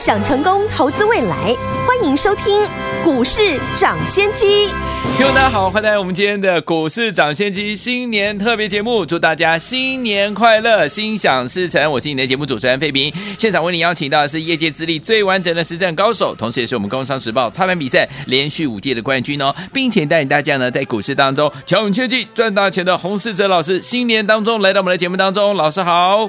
想成功投资未来，欢迎收听《股市涨先机》。听众大家好，欢迎来我们今天的股市涨先机新年特别节目，祝大家新年快乐，心想事成。我是你的节目主持人费平，现场为你邀请到的是业界资历最完整的实战高手，同时也是我们《工商时报》操盘比赛连续五届的冠军哦，并且带领大家呢在股市当中巧勇切技赚大钱的洪世哲老师，新年当中来到我们的节目当中，老师好。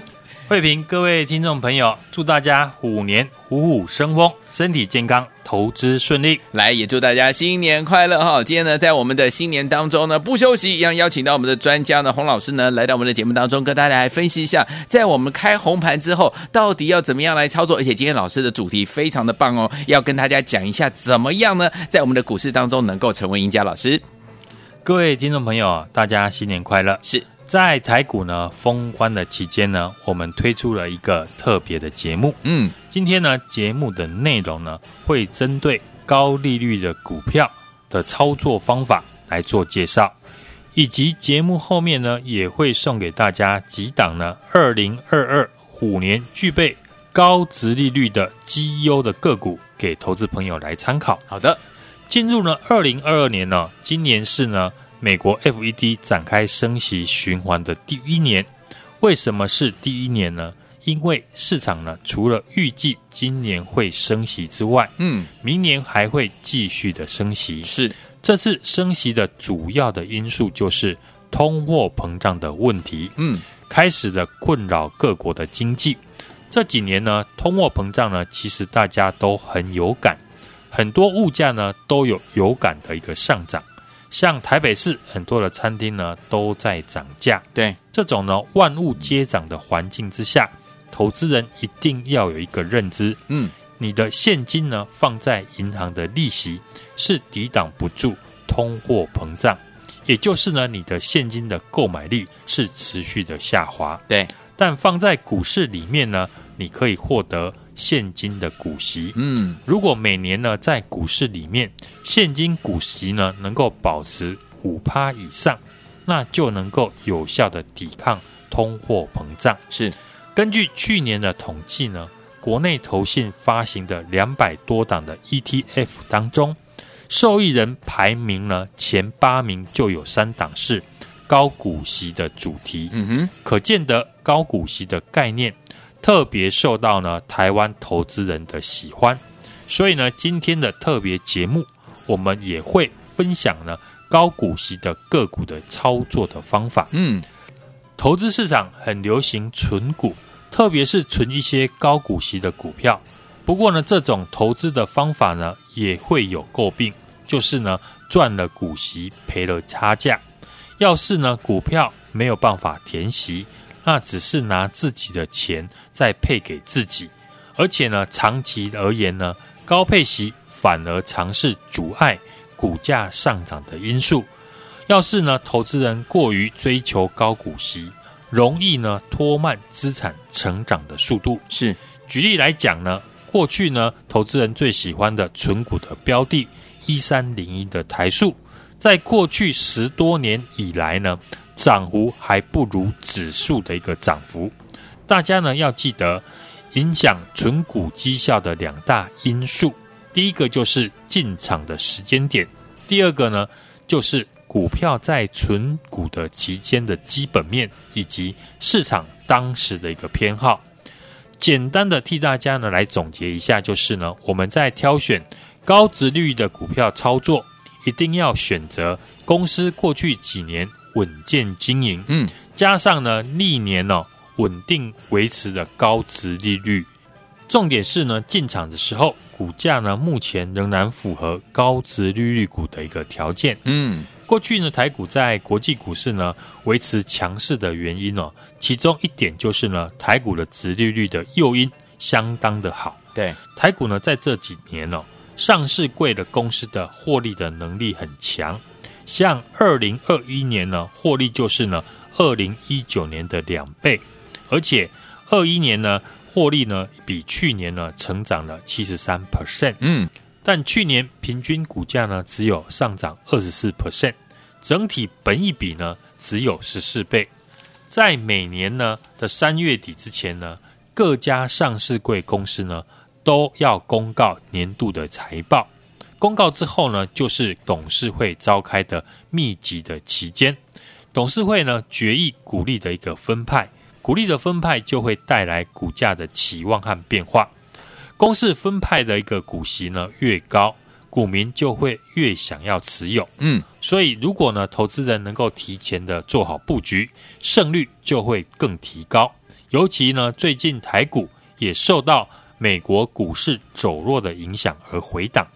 慧平，各位听众朋友，祝大家虎年虎虎生风，身体健康，投资顺利。来，也祝大家新年快乐哈！今天呢，在我们的新年当中呢，不休息，一样邀请到我们的专家呢，洪老师呢，来到我们的节目当中，跟大家来分析一下，在我们开红盘之后，到底要怎么样来操作。而且今天老师的主题非常的棒哦，要跟大家讲一下怎么样呢，在我们的股市当中能够成为赢家。老师，各位听众朋友，大家新年快乐！是。在台股呢封关的期间呢，我们推出了一个特别的节目。嗯，今天呢节目的内容呢会针对高利率的股票的操作方法来做介绍，以及节目后面呢也会送给大家几档呢二零二二虎年具备高值利率的绩优的个股给投资朋友来参考。好的，进入了二零二二年呢，今年是呢。美国 FED 展开升息循环的第一年，为什么是第一年呢？因为市场呢，除了预计今年会升息之外，嗯，明年还会继续的升息。是这次升息的主要的因素就是通货膨胀的问题，嗯，开始的困扰各国的经济。这几年呢，通货膨胀呢，其实大家都很有感，很多物价呢都有有感的一个上涨。像台北市很多的餐厅呢都在涨价，对。这种呢万物皆涨的环境之下，投资人一定要有一个认知，嗯，你的现金呢放在银行的利息是抵挡不住通货膨胀，也就是呢你的现金的购买力是持续的下滑，对，但放在股市里面呢，你可以获得。现金的股息，嗯，如果每年呢在股市里面现金股息呢能够保持五趴以上，那就能够有效的抵抗通货膨胀。是，根据去年的统计呢，国内投信发行的两百多档的 ETF 当中，受益人排名呢前八名就有三档是高股息的主题。嗯哼，可见得高股息的概念。特别受到呢台湾投资人的喜欢，所以呢今天的特别节目，我们也会分享呢高股息的个股的操作的方法。嗯，投资市场很流行存股，特别是存一些高股息的股票。不过呢这种投资的方法呢也会有诟病，就是呢赚了股息赔了差价。要是呢股票没有办法填息。那只是拿自己的钱再配给自己，而且呢，长期而言呢，高配息反而常是阻碍股价上涨的因素。要是呢，投资人过于追求高股息，容易呢拖慢资产成长的速度。是，举例来讲呢，过去呢，投资人最喜欢的存股的标的，一三零一的台塑，在过去十多年以来呢。涨幅还不如指数的一个涨幅，大家呢要记得，影响存股绩效的两大因素，第一个就是进场的时间点，第二个呢就是股票在存股的期间的基本面以及市场当时的一个偏好。简单的替大家呢来总结一下，就是呢我们在挑选高值率的股票操作，一定要选择公司过去几年。稳健经营，嗯，加上呢历年呢、哦、稳定维持的高值利率，重点是呢进场的时候股价呢目前仍然符合高值利率股的一个条件，嗯，过去呢台股在国际股市呢维持强势的原因哦，其中一点就是呢台股的殖利率的诱因相当的好，对，台股呢在这几年哦上市贵的公司的获利的能力很强。像二零二一年呢，获利就是呢二零一九年的两倍，而且二一年呢，获利呢比去年呢成长了七十三 percent，嗯，但去年平均股价呢只有上涨二十四 percent，整体本益比呢只有十四倍。在每年呢的三月底之前呢，各家上市柜公司呢都要公告年度的财报。公告之后呢，就是董事会召开的密集的期间。董事会呢决议股利的一个分派，股利的分派就会带来股价的期望和变化。公司分派的一个股息呢越高，股民就会越想要持有。嗯，所以如果呢投资人能够提前的做好布局，胜率就会更提高。尤其呢最近台股也受到美国股市走弱的影响而回档。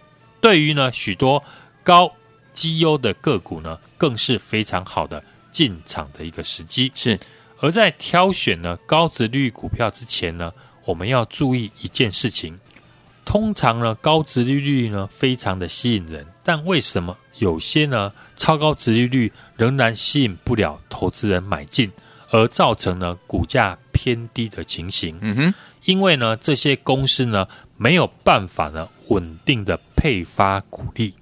对于呢许多高绩优的个股呢，更是非常好的进场的一个时机。是，而在挑选呢高殖利率股票之前呢，我们要注意一件事情。通常呢高值利率呢非常的吸引人，但为什么有些呢超高值利率仍然吸引不了投资人买进，而造成呢股价偏低的情形？嗯哼，因为呢这些公司呢没有办法呢。稳定的配发股利，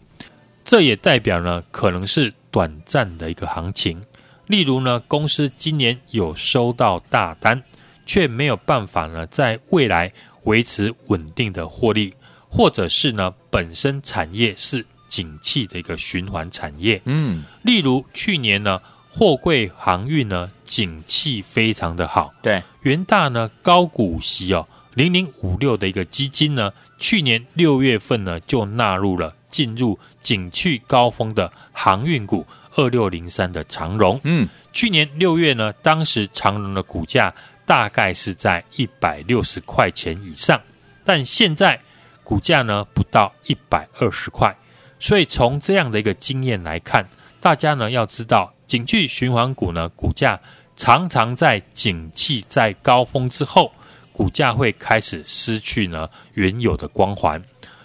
这也代表呢可能是短暂的一个行情。例如呢，公司今年有收到大单，却没有办法呢在未来维持稳定的获利，或者是呢本身产业是景气的一个循环产业。嗯，例如去年呢货柜航运呢景气非常的好，对，元大呢高股息哦。零零五六的一个基金呢，去年六月份呢就纳入了进入景气高峰的航运股二六零三的长荣。嗯，去年六月呢，当时长荣的股价大概是在一百六十块钱以上，但现在股价呢不到一百二十块。所以从这样的一个经验来看，大家呢要知道，景气循环股呢股价常常在景气在高峰之后。股价会开始失去呢原有的光环，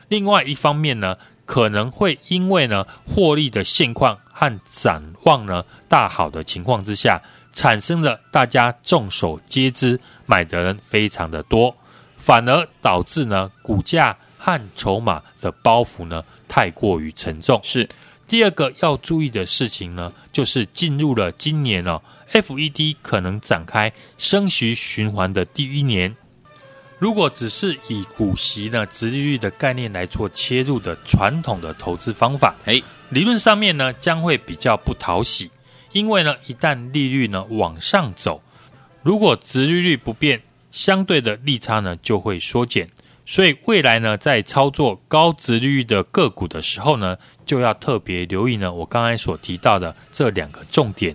另外一方面呢，可能会因为呢获利的现况和展望呢大好的情况之下，产生了大家众所皆知买的人非常的多，反而导致呢股价和筹码的包袱呢太过于沉重。是。第二个要注意的事情呢，就是进入了今年哦。FED 可能展开升息循环的第一年，如果只是以股息呢、殖利率的概念来做切入的传统的投资方法，哎，理论上面呢将会比较不讨喜，因为呢一旦利率呢往上走，如果殖利率不变，相对的利差呢就会缩减，所以未来呢在操作高值率的个股的时候呢，就要特别留意呢我刚才所提到的这两个重点。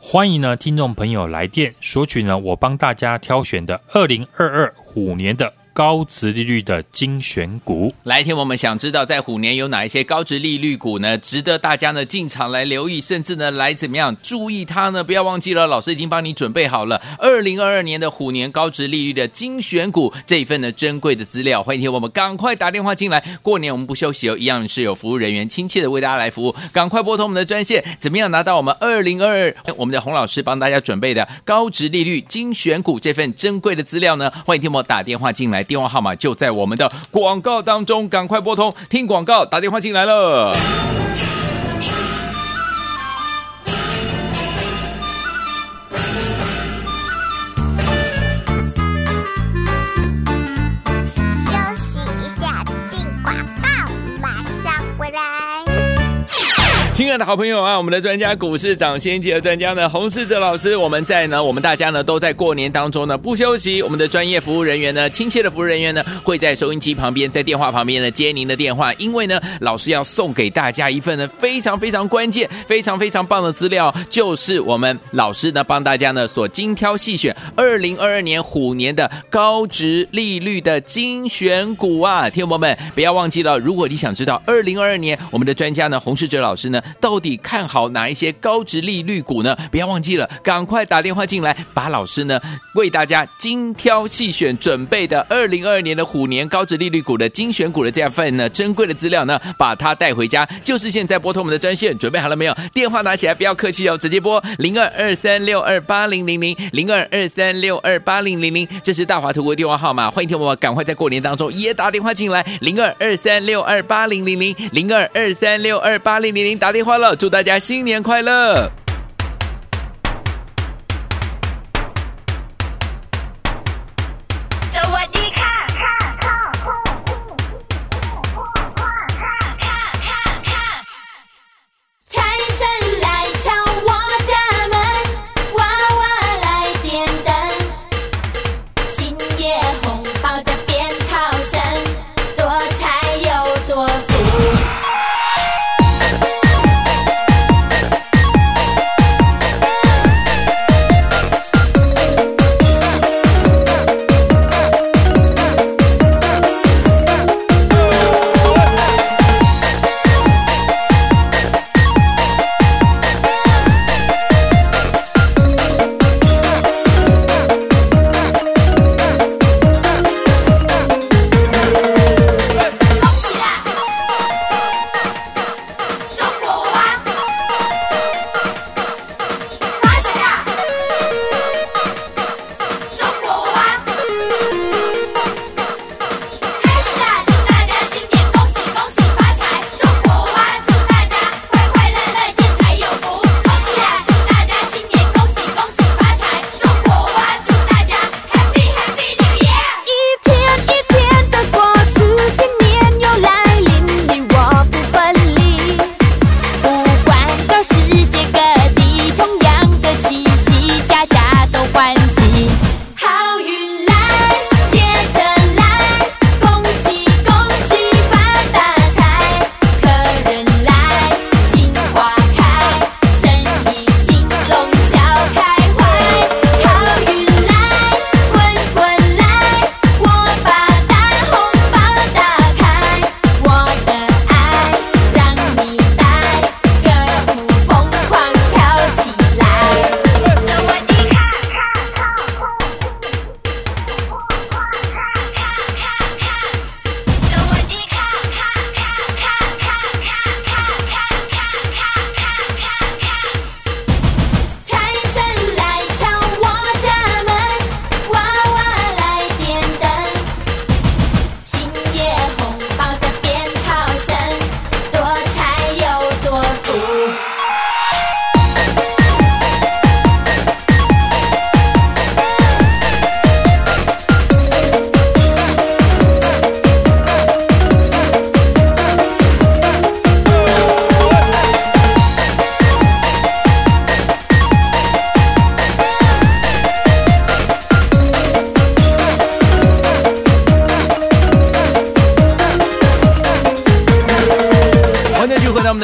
欢迎呢，听众朋友来电索取呢，我帮大家挑选的二零二二虎年的。高值利率的精选股，来听我们想知道，在虎年有哪一些高值利率股呢？值得大家呢进场来留意，甚至呢来怎么样注意它呢？不要忘记了，老师已经帮你准备好了二零二二年的虎年高值利率的精选股这一份呢珍贵的资料。欢迎听我们赶快打电话进来，过年我们不休息哦，一样是有服务人员亲切的为大家来服务。赶快拨通我们的专线，怎么样拿到我们二零二二我们的洪老师帮大家准备的高值利率精选股这份珍贵的资料呢？欢迎听我打电话进来。电话号码就在我们的广告当中，赶快拨通，听广告，打电话进来了。亲爱的好朋友啊，我们的专家股市长先机的专家呢，洪世哲老师，我们在呢，我们大家呢都在过年当中呢不休息，我们的专业服务人员呢，亲切的服务人员呢，会在收音机旁边，在电话旁边呢接您的电话，因为呢，老师要送给大家一份呢非常非常关键、非常非常棒的资料，就是我们老师呢帮大家呢所精挑细选二零二二年虎年的高值利率的精选股啊，听众朋友们不要忘记了，如果你想知道二零二二年我们的专家呢洪世哲老师呢。到底看好哪一些高值利率股呢？不要忘记了，赶快打电话进来，把老师呢为大家精挑细选准备的二零二二年的虎年高值利率股的精选股的这份呢珍贵的资料呢，把它带回家。就是现在拨通我们的专线，准备好了没有？电话拿起来，不要客气哦，直接拨零二二三六二八零零零零二二三六二八零零零，这是大华图国电话号码，欢迎听我们赶快在过年当中也打电话进来，零二二三六二八零零零零二二三六二八零零零打电话了，祝大家新年快乐。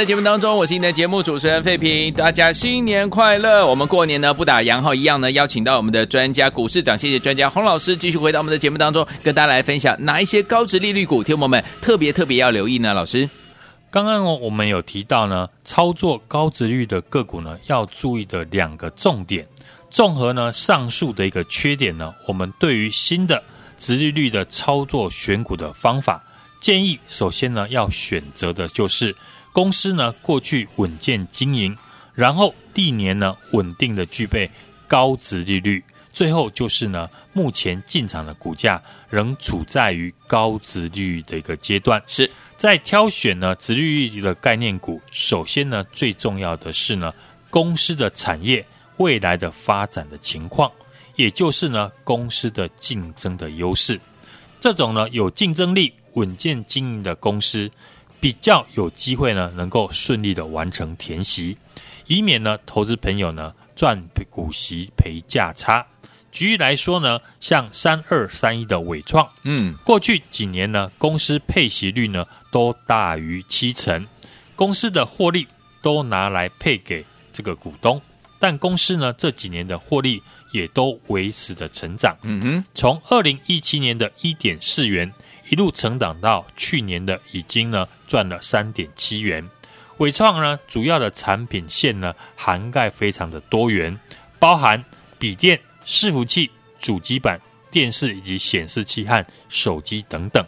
在节目当中，我是你的节目主持人费平，大家新年快乐！我们过年呢不打烊哈，一样呢邀请到我们的专家股市长，谢谢专家洪老师，继续回到我们的节目当中，跟大家来分享哪一些高值利率股，听我们特别特别要留意呢？老师，刚刚哦我们有提到呢，操作高值率的个股呢，要注意的两个重点。综合呢上述的一个缺点呢，我们对于新的值利率的操作选股的方法，建议首先呢要选择的就是。公司呢，过去稳健经营，然后历年呢稳定的具备高值利率，最后就是呢目前进场的股价仍处在于高值利率的一个阶段。是在挑选呢值利率的概念股，首先呢最重要的是呢公司的产业未来的发展的情况，也就是呢公司的竞争的优势。这种呢有竞争力、稳健经营的公司。比较有机会呢，能够顺利的完成填息，以免呢投资朋友呢赚股息赔价差。举例来说呢，像三二三一的伟创，嗯，过去几年呢，公司配息率呢都大于七成，公司的获利都拿来配给这个股东，但公司呢这几年的获利也都维持着成长，嗯哼，从二零一七年的一点四元。一路成长到去年的已经呢赚了三点七元，伟创呢，主要的产品线呢，涵盖非常的多元，包含笔电、伺服器、主机板、电视以及显示器和手机等等。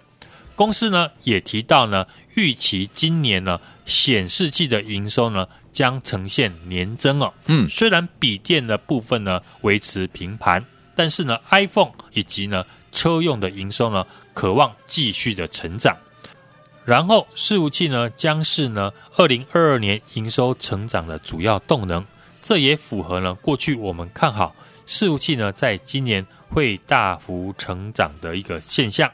公司呢也提到呢，预期今年呢显示器的营收呢将呈现年增哦。嗯，虽然笔电的部分呢维持平盘，但是呢 iPhone 以及呢车用的营收呢渴望继续的成长。然后，伺服器呢将是呢二零二二年营收成长的主要动能，这也符合呢过去我们看好伺服器呢在今年会大幅成长的一个现象。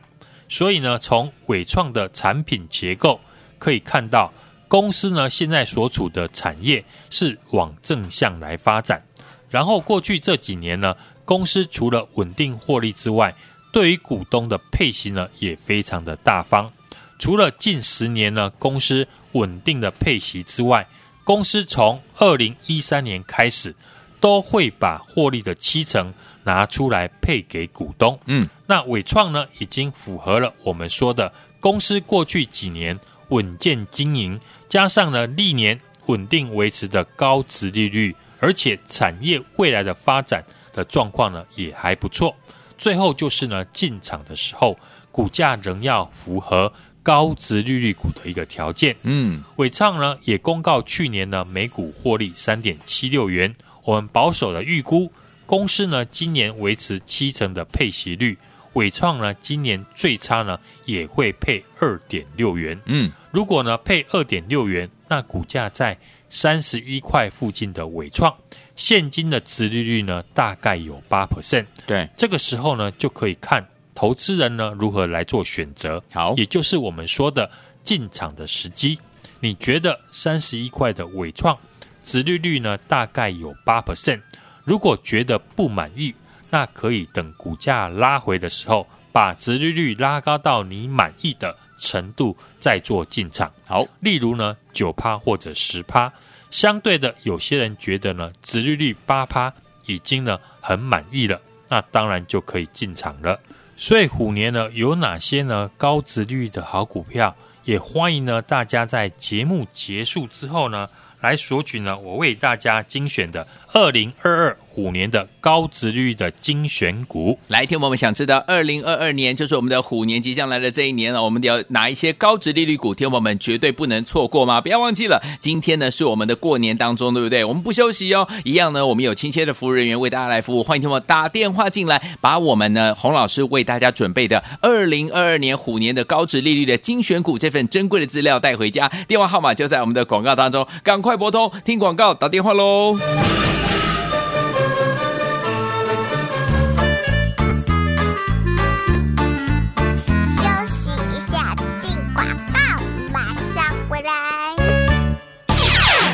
所以呢，从伟创的产品结构可以看到，公司呢现在所处的产业是往正向来发展。然后过去这几年呢，公司除了稳定获利之外，对于股东的配息呢也非常的大方。除了近十年呢，公司稳定的配息之外，公司从二零一三年开始，都会把获利的七成拿出来配给股东。嗯，那伟创呢，已经符合了我们说的公司过去几年稳健经营，加上呢历年稳定维持的高值利率，而且产业未来的发展的状况呢也还不错。最后就是呢进场的时候，股价仍要符合。高值利率股的一个条件，嗯，伟创呢也公告去年呢每股获利三点七六元，我们保守的预估，公司呢今年维持七成的配息率，伟创呢今年最差呢也会配二点六元，嗯，如果呢配二点六元，那股价在三十一块附近的伟创，现金的殖利率呢大概有八 percent，对，这个时候呢就可以看。投资人呢如何来做选择？好，也就是我们说的进场的时机。你觉得三十一块的伟创，殖利率呢大概有八 percent。如果觉得不满意，那可以等股价拉回的时候，把殖利率拉高到你满意的程度再做进场。好，例如呢九趴或者十趴。相对的，有些人觉得呢殖利率八趴已经呢很满意了，那当然就可以进场了。所以虎年呢，有哪些呢高殖率的好股票？也欢迎呢大家在节目结束之后呢，来索取呢我为大家精选的二零二二。虎年的高值率的精选股，来听我们想知道，二零二二年就是我们的虎年即将来的这一年了，我们要拿一些高值利率股，听我们绝对不能错过吗？不要忘记了，今天呢是我们的过年当中，对不对？我们不休息哦，一样呢，我们有亲切的服务人员为大家来服务，欢迎听我打电话进来，把我们呢洪老师为大家准备的二零二二年虎年的高值利率的精选股这份珍贵的资料带回家，电话号码就在我们的广告当中，赶快拨通听广告打电话喽。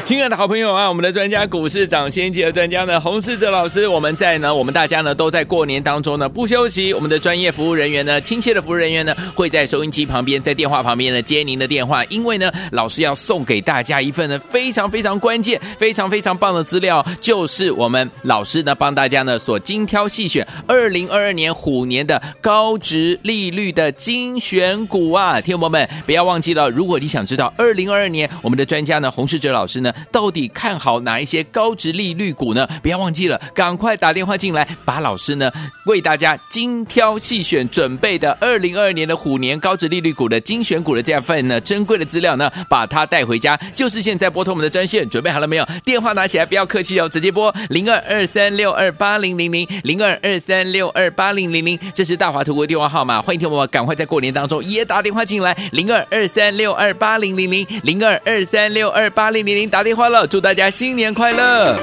亲爱的好朋友啊，我们的专家股市长先机的专家呢，洪世哲老师，我们在呢，我们大家呢都在过年当中呢不休息，我们的专业服务人员呢，亲切的服务人员呢，会在收音机旁边，在电话旁边呢接您的电话，因为呢，老师要送给大家一份呢非常非常关键、非常非常棒的资料，就是我们老师呢帮大家呢所精挑细选二零二二年虎年的高值利率的精选股啊，听友们不要忘记了，如果你想知道二零二二年我们的专家呢，洪世哲老师呢。到底看好哪一些高值利率股呢？不要忘记了，赶快打电话进来，把老师呢为大家精挑细选准备的二零二二年的虎年高值利率股的精选股的这份呢珍贵的资料呢，把它带回家。就是现在拨通我们的专线，准备好了没有？电话拿起来，不要客气哦，直接拨零二二三六二八零零零零二二三六二八零零零，这是大华图的电话号码。欢迎听我们赶快在过年当中也打电话进来，零二二三六二八零零零零二二三六二八零零零打。电话了，祝大家新年快乐！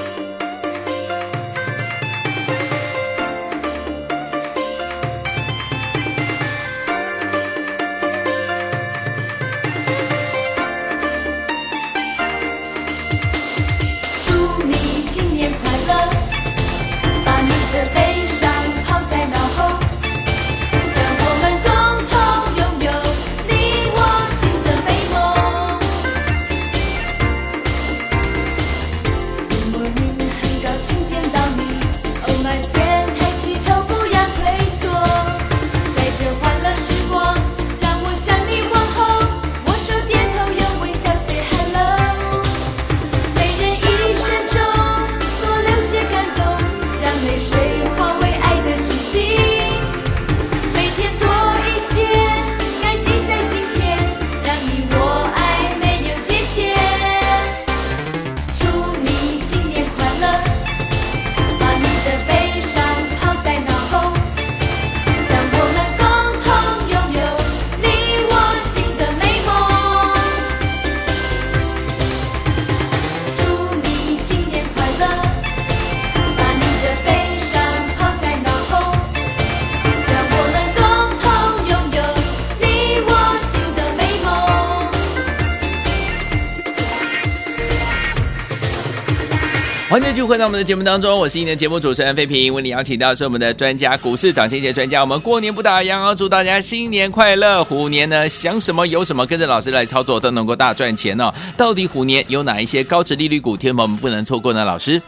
回到我们的节目当中，我是你的节目主持人费平，为你邀请到是我们的专家股市涨先机专家。我们过年不打烊哦，祝大家新年快乐！虎年呢，想什么有什么，跟着老师来操作都能够大赚钱哦。到底虎年有哪一些高殖利率股，天友们不能错过呢？老师，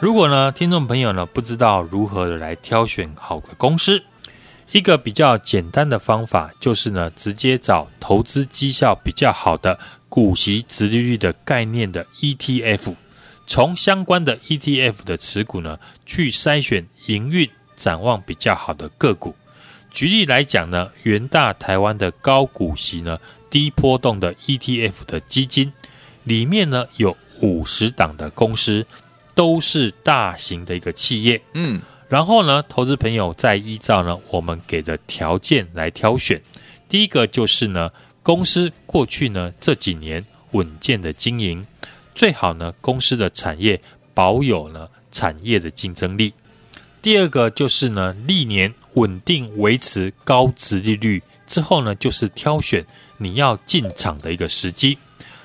如果呢，听众朋友呢不知道如何来挑选好的公司，一个比较简单的方法就是呢，直接找投资绩效比较好的股息殖利率的概念的 ETF。从相关的 ETF 的持股呢，去筛选营运展望比较好的个股。举例来讲呢，元大台湾的高股息呢、低波动的 ETF 的基金里面呢，有五十档的公司，都是大型的一个企业。嗯，然后呢，投资朋友再依照呢我们给的条件来挑选。第一个就是呢，公司过去呢这几年稳健的经营。最好呢，公司的产业保有呢产业的竞争力。第二个就是呢，历年稳定维持高值利率之后呢，就是挑选你要进场的一个时机。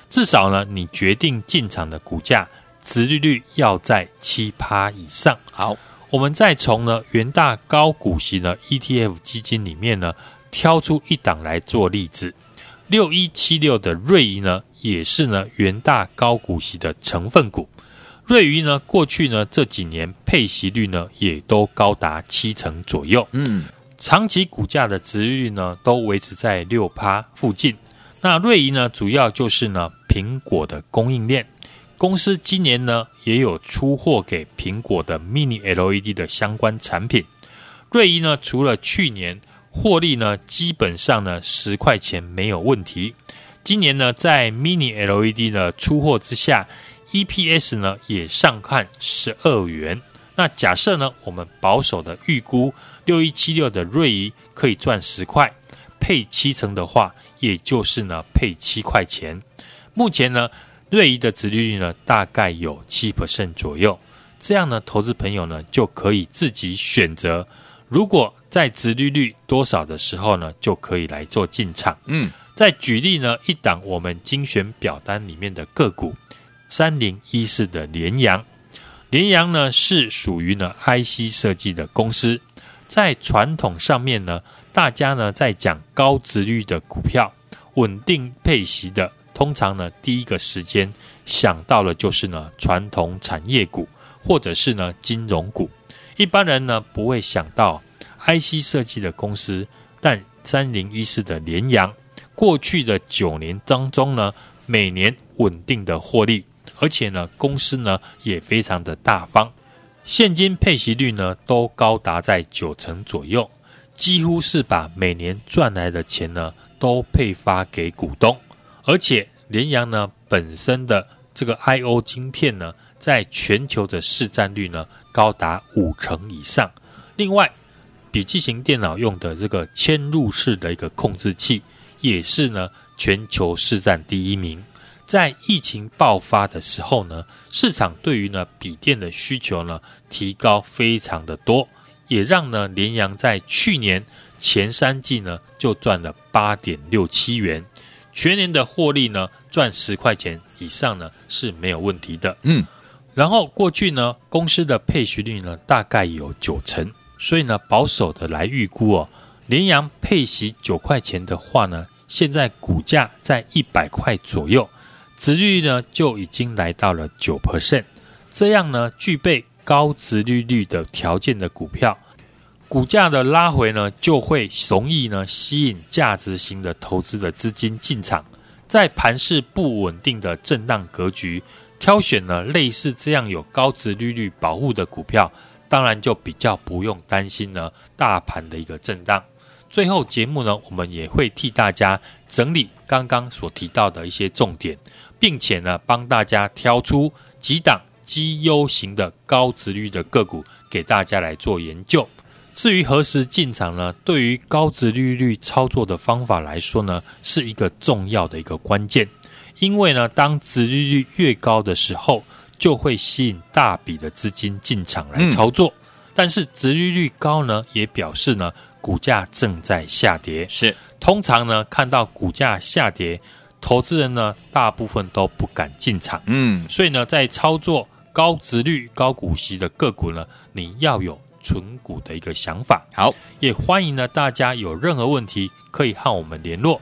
至少呢，你决定进场的股价值利率要在七趴以上。好，我们再从呢元大高股息的 ETF 基金里面呢，挑出一档来做例子。六一七六的瑞仪呢，也是呢元大高股息的成分股。瑞仪呢，过去呢这几年配息率呢，也都高达七成左右。嗯，长期股价的殖利率呢，都维持在六趴附近。那瑞仪呢，主要就是呢苹果的供应链公司，今年呢也有出货给苹果的 Mini LED 的相关产品。瑞仪呢，除了去年。获利呢，基本上呢十块钱没有问题。今年呢，在 Mini LED 的出货之下，EPS 呢也上看十二元。那假设呢，我们保守的预估六一七六的瑞仪可以赚十块，配七成的话，也就是呢配七块钱。目前呢，瑞仪的殖利率呢大概有七 percent 左右。这样呢，投资朋友呢就可以自己选择。如果在殖利率多少的时候呢，就可以来做进场。嗯，再举例呢，一档我们精选表单里面的个股，三零一四的联阳，联阳呢是属于呢 IC 设计的公司，在传统上面呢，大家呢在讲高殖率的股票，稳定配息的，通常呢第一个时间想到的就是呢传统产业股，或者是呢金融股。一般人呢不会想到 IC 设计的公司，但三零一四的联阳，过去的九年当中呢，每年稳定的获利，而且呢公司呢也非常的大方，现金配息率呢都高达在九成左右，几乎是把每年赚来的钱呢都配发给股东，而且联阳呢本身的这个 IO 晶片呢。在全球的市占率呢，高达五成以上。另外，笔记型电脑用的这个嵌入式的一个控制器，也是呢全球市占第一名。在疫情爆发的时候呢，市场对于呢笔电的需求呢提高非常的多，也让呢联阳在去年前三季呢就赚了八点六七元，全年的获利呢赚十块钱以上呢是没有问题的。嗯。然后过去呢，公司的配息率呢大概有九成，所以呢保守的来预估哦，联阳配息九块钱的话呢，现在股价在一百块左右，殖利率呢就已经来到了九 percent，这样呢具备高殖利率的条件的股票，股价的拉回呢就会容易呢吸引价值型的投资的资金进场，在盘势不稳定的震荡格局。挑选呢类似这样有高殖利率保护的股票，当然就比较不用担心呢大盘的一个震荡。最后节目呢，我们也会替大家整理刚刚所提到的一些重点，并且呢帮大家挑出几档绩优型的高值率的个股给大家来做研究。至于何时进场呢？对于高值利率操作的方法来说呢，是一个重要的一个关键。因为呢，当值利率越高的时候，就会吸引大笔的资金进场来操作。嗯、但是殖利率高呢，也表示呢，股价正在下跌。是，通常呢，看到股价下跌，投资人呢，大部分都不敢进场。嗯，所以呢，在操作高殖率、高股息的个股呢，你要有存股的一个想法。好，也欢迎呢大家有任何问题可以和我们联络。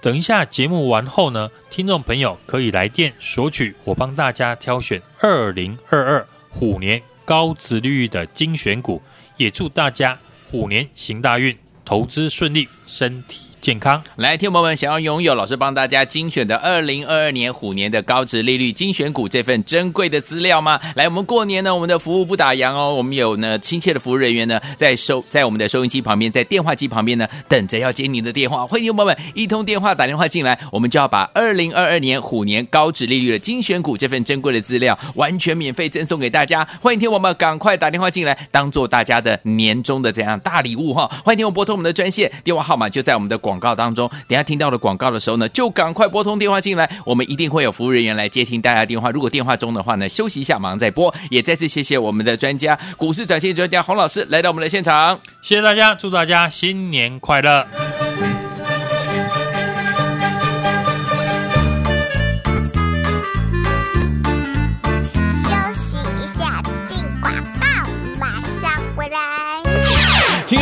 等一下节目完后呢，听众朋友可以来电索取我帮大家挑选二零二二虎年高值利率的精选股。也祝大家虎年行大运，投资顺利，身体健康，来，听友们想要拥有老师帮大家精选的二零二二年虎年的高值利率精选股这份珍贵的资料吗？来，我们过年呢，我们的服务不打烊哦，我们有呢亲切的服务人员呢，在收在我们的收音机旁边，在电话机旁边呢，等着要接您的电话。欢迎听友们一通电话打电话进来，我们就要把二零二二年虎年高值利率的精选股这份珍贵的资料完全免费赠送给大家。欢迎听友们赶快打电话进来，当做大家的年终的这样大礼物哈。欢迎听我拨通我们的专线电话号码，就在我们的广。告当中，等下听到了广告的时候呢，就赶快拨通电话进来，我们一定会有服务人员来接听大家电话。如果电话中的话呢，休息一下，马上再拨。也再次谢谢我们的专家，股市展现专家洪老师来到我们的现场，谢谢大家，祝大家新年快乐。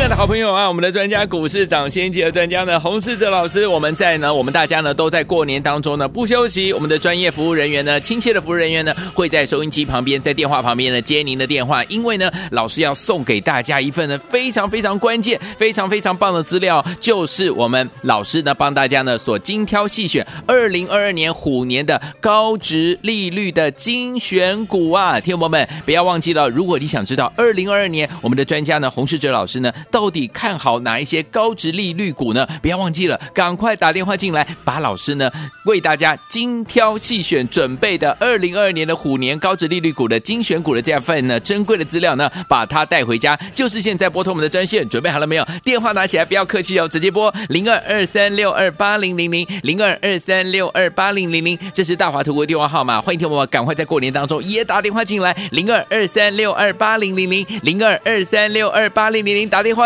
的好朋友啊，我们的专家股市长先机的专家呢，洪世哲老师，我们在呢，我们大家呢都在过年当中呢不休息，我们的专业服务人员呢，亲切的服务人员呢会在收音机旁边，在电话旁边呢接您的电话，因为呢老师要送给大家一份呢非常非常关键、非常非常棒的资料，就是我们老师呢帮大家呢所精挑细选二零二二年虎年的高值利率的精选股啊，听友们不要忘记了，如果你想知道二零二二年我们的专家呢洪世哲老师呢。到底看好哪一些高值利率股呢？不要忘记了，赶快打电话进来，把老师呢为大家精挑细选准备的二零二二年的虎年高值利率股的精选股的这份呢珍贵的资料呢，把它带回家。就是现在拨通我们的专线，准备好了没有？电话拿起来，不要客气哦，直接拨零二二三六二八零零零零二二三六二八零零零，这是大华投顾电话号码。欢迎听我们赶快在过年当中也打电话进来，零二二三六二八零零零零二二三六二八零零零打电话